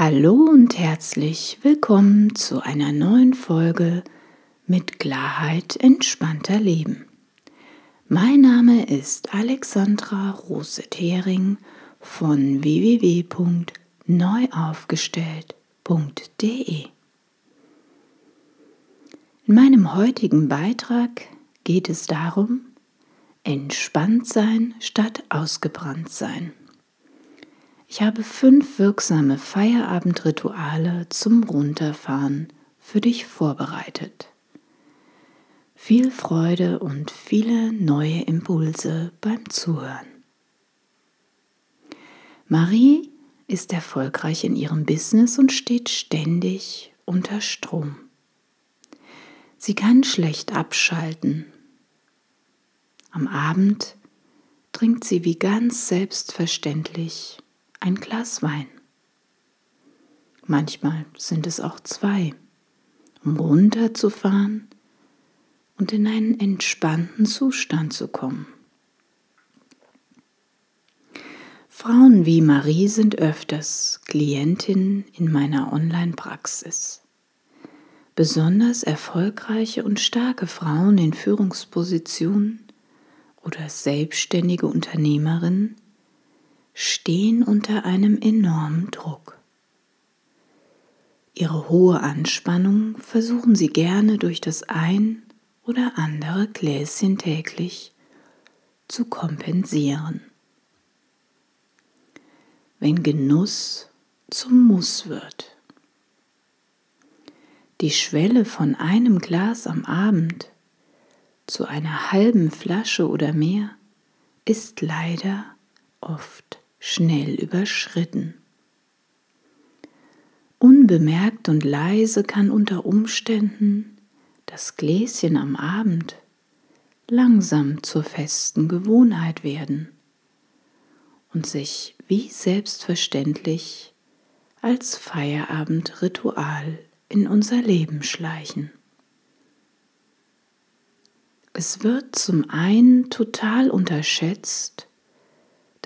Hallo und herzlich willkommen zu einer neuen Folge mit Klarheit entspannter Leben. Mein Name ist Alexandra Rose-Thering von www.neuaufgestellt.de. In meinem heutigen Beitrag geht es darum, entspannt sein statt ausgebrannt sein. Ich habe fünf wirksame Feierabendrituale zum Runterfahren für dich vorbereitet. Viel Freude und viele neue Impulse beim Zuhören. Marie ist erfolgreich in ihrem Business und steht ständig unter Strom. Sie kann schlecht abschalten. Am Abend trinkt sie wie ganz selbstverständlich ein Glas Wein. Manchmal sind es auch zwei, um runterzufahren und in einen entspannten Zustand zu kommen. Frauen wie Marie sind öfters Klientinnen in meiner Online-Praxis. Besonders erfolgreiche und starke Frauen in Führungspositionen oder selbstständige Unternehmerinnen stehen unter einem enormen Druck. Ihre hohe Anspannung versuchen sie gerne durch das ein oder andere Gläschen täglich zu kompensieren. Wenn Genuss zum Muss wird. Die Schwelle von einem Glas am Abend zu einer halben Flasche oder mehr ist leider oft schnell überschritten. Unbemerkt und leise kann unter Umständen das Gläschen am Abend langsam zur festen Gewohnheit werden und sich wie selbstverständlich als Feierabendritual in unser Leben schleichen. Es wird zum einen total unterschätzt,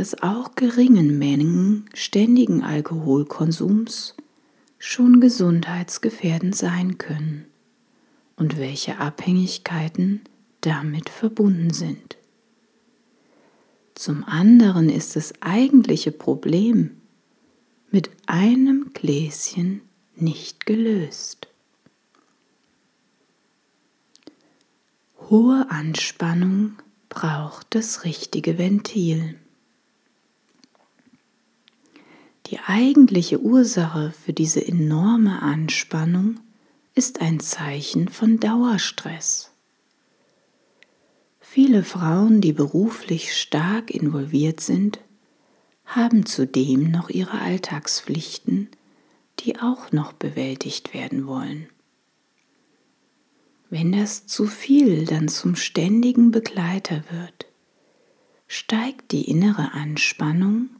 dass auch geringen Mengen ständigen Alkoholkonsums schon gesundheitsgefährdend sein können und welche Abhängigkeiten damit verbunden sind. Zum anderen ist das eigentliche Problem mit einem Gläschen nicht gelöst. Hohe Anspannung braucht das richtige Ventil. Die eigentliche Ursache für diese enorme Anspannung ist ein Zeichen von Dauerstress. Viele Frauen, die beruflich stark involviert sind, haben zudem noch ihre Alltagspflichten, die auch noch bewältigt werden wollen. Wenn das zu viel dann zum ständigen Begleiter wird, steigt die innere Anspannung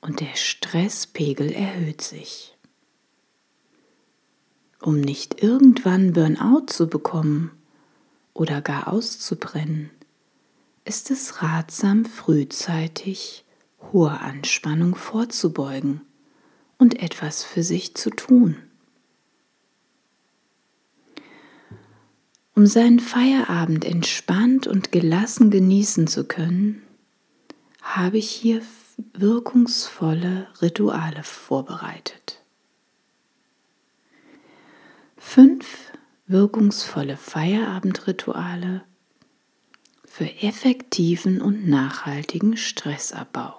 und der Stresspegel erhöht sich. Um nicht irgendwann Burnout zu bekommen oder gar auszubrennen, ist es ratsam, frühzeitig hoher Anspannung vorzubeugen und etwas für sich zu tun. Um seinen Feierabend entspannt und gelassen genießen zu können, habe ich hier wirkungsvolle Rituale vorbereitet. Fünf wirkungsvolle Feierabendrituale für effektiven und nachhaltigen Stressabbau.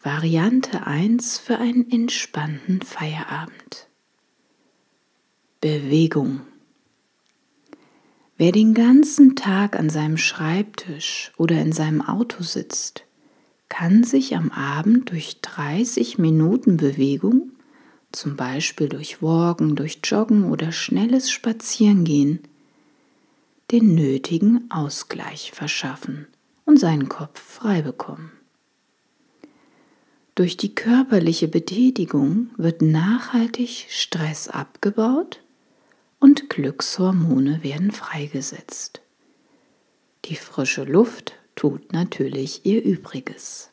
Variante 1 für einen entspannten Feierabend. Bewegung. Wer den ganzen Tag an seinem Schreibtisch oder in seinem Auto sitzt, kann sich am Abend durch 30 Minuten Bewegung, zum Beispiel durch Walken, durch Joggen oder schnelles Spazierengehen, den nötigen Ausgleich verschaffen und seinen Kopf frei bekommen. Durch die körperliche Betätigung wird nachhaltig Stress abgebaut und Glückshormone werden freigesetzt. Die frische Luft tut natürlich ihr Übriges.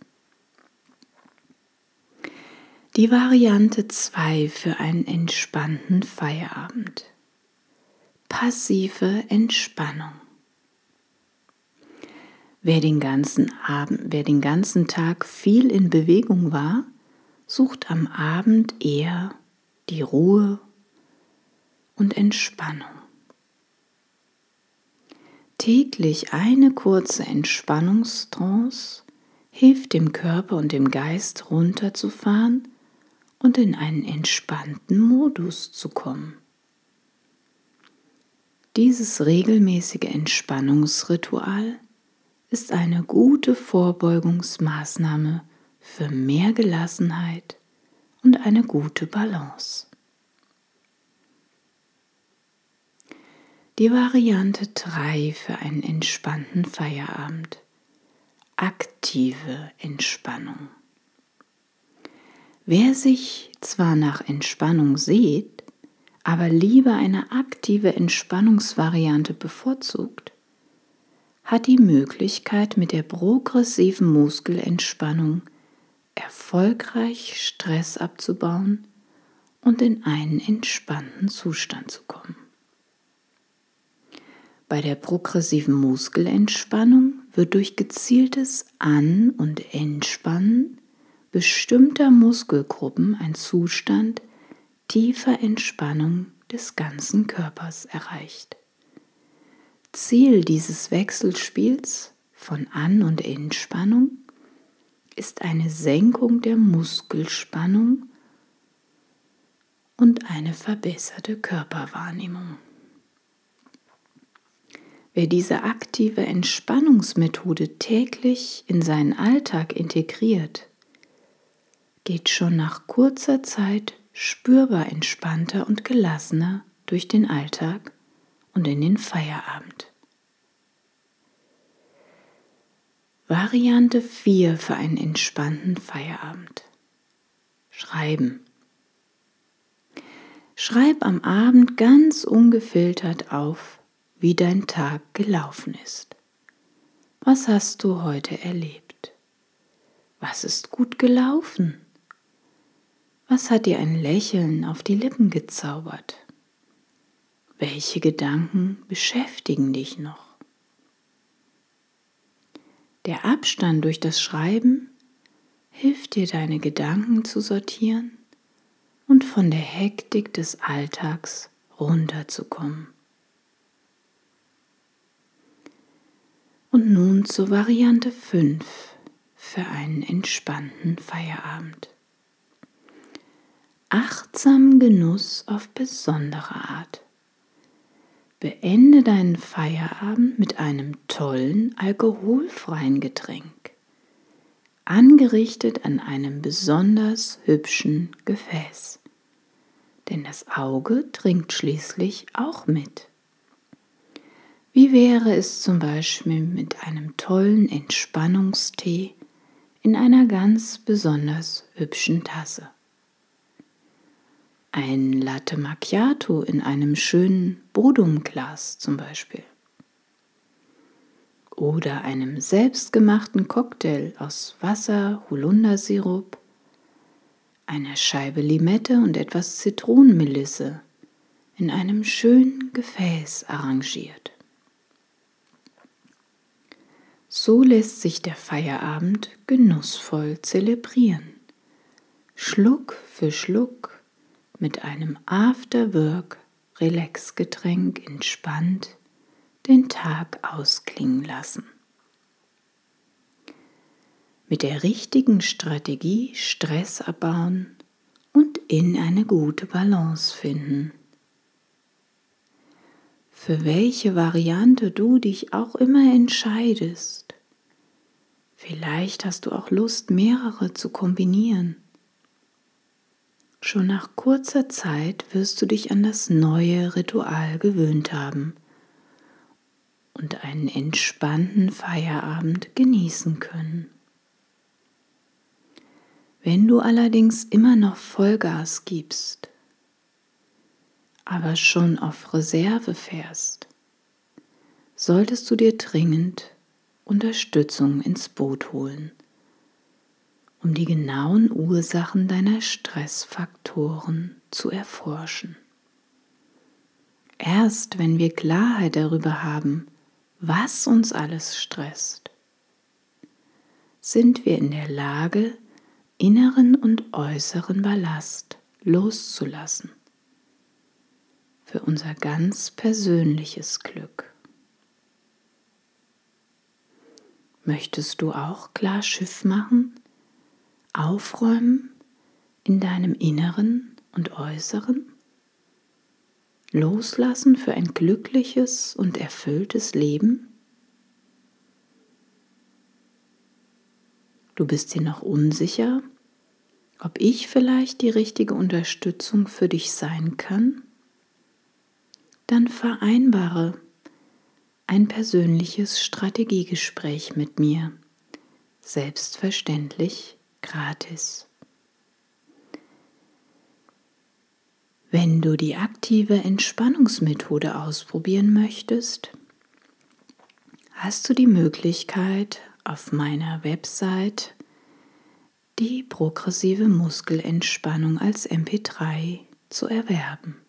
Die Variante 2 für einen entspannten Feierabend. Passive Entspannung. Wer den ganzen Abend, wer den ganzen Tag viel in Bewegung war, sucht am Abend eher die Ruhe und Entspannung. Täglich eine kurze Entspannungstrance hilft dem Körper und dem Geist runterzufahren und in einen entspannten Modus zu kommen. Dieses regelmäßige Entspannungsritual ist eine gute Vorbeugungsmaßnahme für mehr Gelassenheit und eine gute Balance. Die Variante 3 für einen entspannten Feierabend. Aktive Entspannung. Wer sich zwar nach Entspannung sieht, aber lieber eine aktive Entspannungsvariante bevorzugt, hat die Möglichkeit mit der progressiven Muskelentspannung erfolgreich Stress abzubauen und in einen entspannten Zustand zu kommen. Bei der progressiven Muskelentspannung wird durch gezieltes An- und Entspannen bestimmter Muskelgruppen ein Zustand tiefer Entspannung des ganzen Körpers erreicht. Ziel dieses Wechselspiels von An- und Entspannung ist eine Senkung der Muskelspannung und eine verbesserte Körperwahrnehmung. Wer diese aktive Entspannungsmethode täglich in seinen Alltag integriert, geht schon nach kurzer Zeit spürbar entspannter und gelassener durch den Alltag und in den Feierabend. Variante 4 für einen entspannten Feierabend. Schreiben. Schreib am Abend ganz ungefiltert auf, wie dein Tag gelaufen ist. Was hast du heute erlebt? Was ist gut gelaufen? Was hat dir ein Lächeln auf die Lippen gezaubert? Welche Gedanken beschäftigen dich noch? Der Abstand durch das Schreiben hilft dir, deine Gedanken zu sortieren und von der Hektik des Alltags runterzukommen. Und nun zur Variante 5 für einen entspannten Feierabend. Achtsam Genuss auf besondere Art. Beende deinen Feierabend mit einem tollen alkoholfreien Getränk, angerichtet an einem besonders hübschen Gefäß. Denn das Auge trinkt schließlich auch mit. Wie wäre es zum Beispiel mit einem tollen Entspannungstee in einer ganz besonders hübschen Tasse? Ein Latte Macchiato in einem schönen Bodumglas zum Beispiel. Oder einem selbstgemachten Cocktail aus Wasser, Holundersirup, einer Scheibe Limette und etwas Zitronenmelisse in einem schönen Gefäß arrangiert. So lässt sich der Feierabend genussvoll zelebrieren. Schluck für Schluck mit einem After-Work-Relax-Getränk entspannt den Tag ausklingen lassen. Mit der richtigen Strategie Stress abbauen und in eine gute Balance finden. Für welche Variante du dich auch immer entscheidest. Vielleicht hast du auch Lust, mehrere zu kombinieren. Schon nach kurzer Zeit wirst du dich an das neue Ritual gewöhnt haben und einen entspannten Feierabend genießen können. Wenn du allerdings immer noch Vollgas gibst, aber schon auf Reserve fährst, solltest du dir dringend Unterstützung ins Boot holen um die genauen Ursachen deiner Stressfaktoren zu erforschen. Erst wenn wir Klarheit darüber haben, was uns alles stresst, sind wir in der Lage, inneren und äußeren Ballast loszulassen für unser ganz persönliches Glück. Möchtest du auch klar Schiff machen, aufräumen in deinem Inneren und Äußeren? Loslassen für ein glückliches und erfülltes Leben? Du bist dir noch unsicher, ob ich vielleicht die richtige Unterstützung für dich sein kann? Dann vereinbare ein persönliches Strategiegespräch mit mir, selbstverständlich gratis. Wenn du die aktive Entspannungsmethode ausprobieren möchtest, hast du die Möglichkeit, auf meiner Website die progressive Muskelentspannung als MP3 zu erwerben.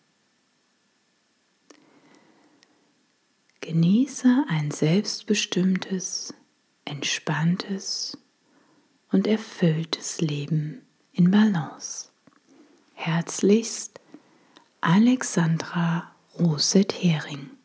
Genieße ein selbstbestimmtes, entspanntes und erfülltes Leben in Balance. Herzlichst Alexandra Roset-Hering